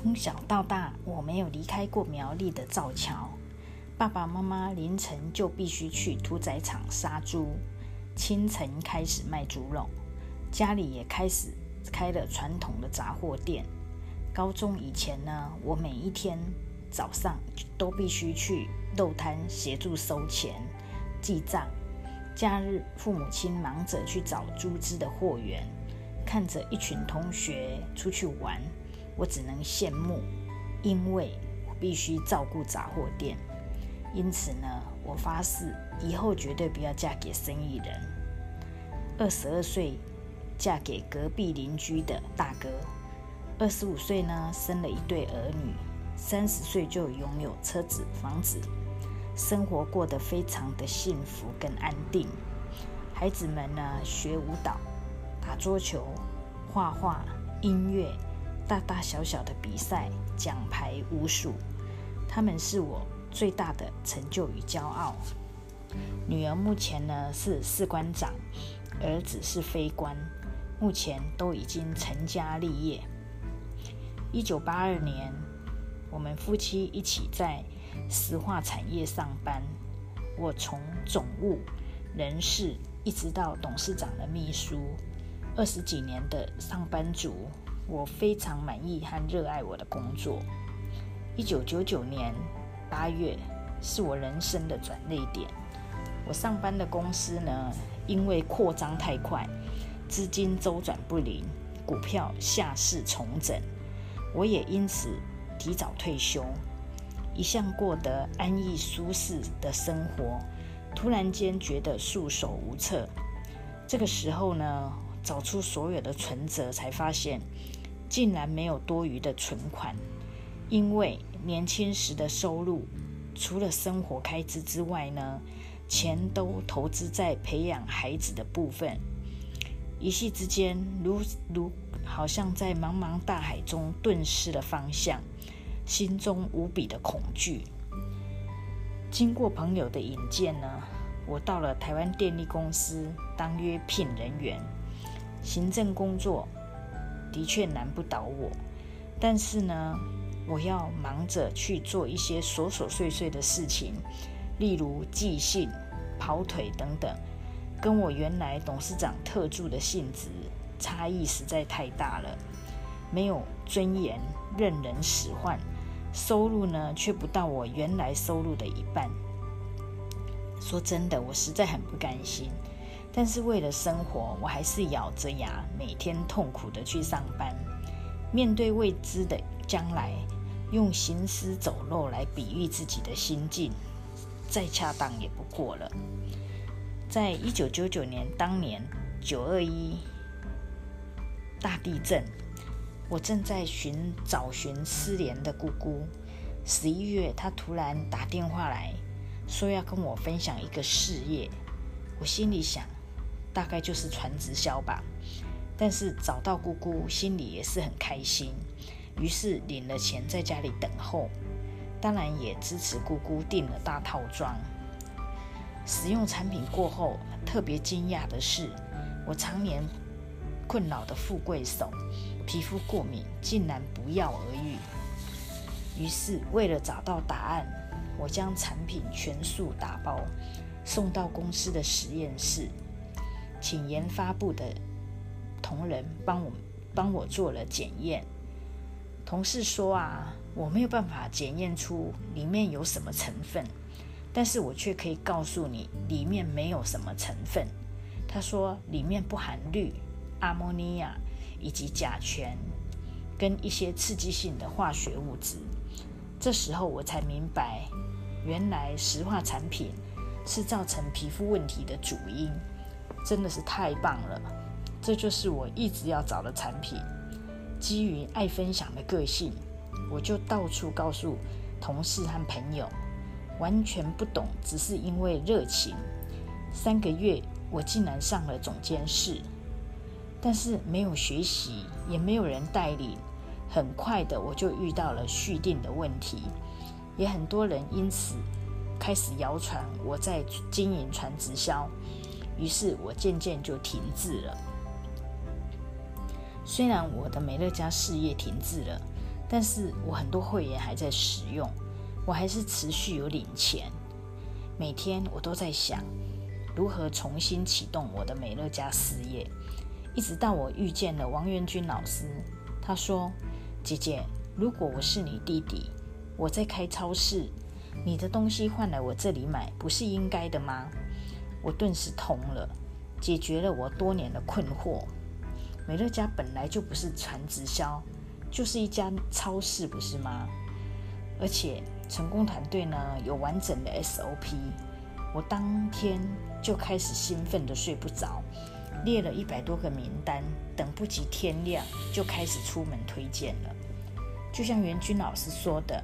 从小到大，我没有离开过苗栗的造桥。爸爸妈妈凌晨就必须去屠宰场杀猪，清晨开始卖猪肉，家里也开始开了传统的杂货店。高中以前呢，我每一天早上都必须去肉摊协助收钱、记账。假日，父母亲忙着去找猪只的货源，看着一群同学出去玩，我只能羡慕，因为我必须照顾杂货店。因此呢，我发誓以后绝对不要嫁给生意人。二十二岁嫁给隔壁邻居的大哥，二十五岁呢生了一对儿女，三十岁就拥有车子房子，生活过得非常的幸福跟安定。孩子们呢学舞蹈、打桌球、画画、音乐，大大小小的比赛奖牌无数，他们是我。最大的成就与骄傲。女儿目前呢是士官长，儿子是飞官，目前都已经成家立业。一九八二年，我们夫妻一起在石化产业上班。我从总务、人事，一直到董事长的秘书，二十几年的上班族，我非常满意和热爱我的工作。一九九九年。八月是我人生的转捩点。我上班的公司呢，因为扩张太快，资金周转不灵，股票下市重整，我也因此提早退休。一向过得安逸舒适的生活，突然间觉得束手无策。这个时候呢，找出所有的存折，才发现竟然没有多余的存款，因为。年轻时的收入，除了生活开支之外呢，钱都投资在培养孩子的部分。一夕之间，如如好像在茫茫大海中顿失了方向，心中无比的恐惧。经过朋友的引荐呢，我到了台湾电力公司当约聘人员，行政工作的确难不倒我，但是呢。我要忙着去做一些琐琐碎碎的事情，例如寄信、跑腿等等，跟我原来董事长特助的性质差异实在太大了。没有尊严，任人使唤，收入呢却不到我原来收入的一半。说真的，我实在很不甘心，但是为了生活，我还是咬着牙每天痛苦的去上班，面对未知的将来。用行尸走肉来比喻自己的心境，再恰当也不过了。在一九九九年当年九二一大地震，我正在寻找寻失联的姑姑。十一月，她突然打电话来说要跟我分享一个事业。我心里想，大概就是传直销吧。但是找到姑姑，心里也是很开心。于是领了钱，在家里等候，当然也支持姑姑订了大套装。使用产品过后，特别惊讶的是，我常年困扰的富贵手皮肤过敏竟然不药而愈。于是为了找到答案，我将产品全数打包送到公司的实验室，请研发部的同仁帮我帮我做了检验。同事说啊，我没有办法检验出里面有什么成分，但是我却可以告诉你里面没有什么成分。他说里面不含氯、阿莫尼亚以及甲醛跟一些刺激性的化学物质。这时候我才明白，原来石化产品是造成皮肤问题的主因，真的是太棒了！这就是我一直要找的产品。基于爱分享的个性，我就到处告诉同事和朋友，完全不懂，只是因为热情。三个月，我竟然上了总监室，但是没有学习，也没有人带领，很快的我就遇到了续订的问题，也很多人因此开始谣传我在经营传直销，于是我渐渐就停滞了。虽然我的美乐家事业停滞了，但是我很多会员还在使用，我还是持续有领钱。每天我都在想，如何重新启动我的美乐家事业。一直到我遇见了王元军老师，他说：“姐姐，如果我是你弟弟，我在开超市，你的东西换来我这里买，不是应该的吗？”我顿时通了，解决了我多年的困惑。美乐家本来就不是传直销，就是一家超市，不是吗？而且成功团队呢有完整的 SOP，我当天就开始兴奋的睡不着，列了一百多个名单，等不及天亮就开始出门推荐了。就像袁军老师说的，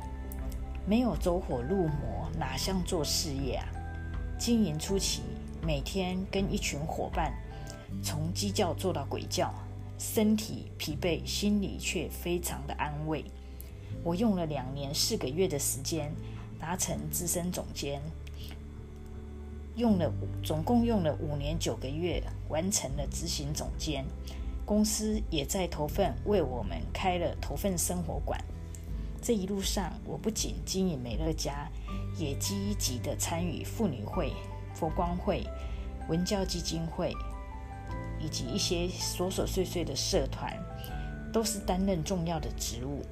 没有走火入魔，哪像做事业啊？经营初期。每天跟一群伙伴从鸡叫做到鬼叫，身体疲惫，心里却非常的安慰。我用了两年四个月的时间达成资深总监，用了总共用了五年九个月完成了执行总监。公司也在投份为我们开了投份生活馆。这一路上，我不仅经营美乐家，也积极的参与妇女会。佛光会、文教基金会以及一些琐琐碎碎的社团，都是担任重要的职务，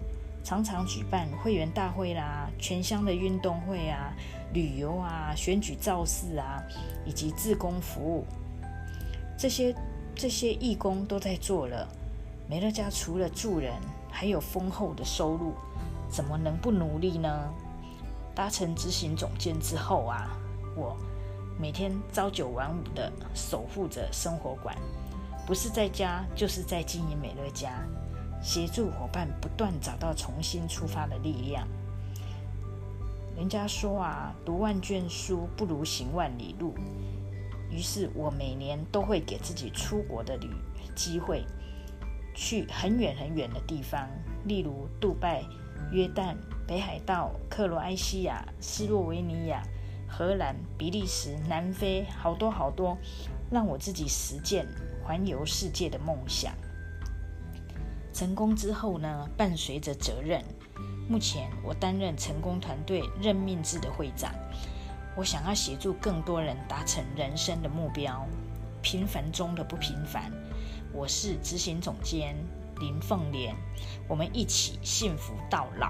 常常举办会员大会啦、全乡的运动会啊、旅游啊、选举造势啊，以及自工服务，这些这些义工都在做了。美乐家除了助人，还有丰厚的收入，怎么能不努力呢？达成执行总监之后啊，我。每天朝九晚五的守护着生活馆，不是在家就是在经营美乐家，协助伙伴不断找到重新出发的力量。人家说啊，读万卷书不如行万里路。于是我每年都会给自己出国的旅机会，去很远很远的地方，例如杜拜、约旦、北海道、克罗埃西亚、斯洛维尼亚。荷兰、比利时、南非，好多好多，让我自己实践环游世界的梦想。成功之后呢，伴随着责任。目前我担任成功团队任命制的会长，我想要协助更多人达成人生的目标，平凡中的不平凡。我是执行总监林凤莲，我们一起幸福到老。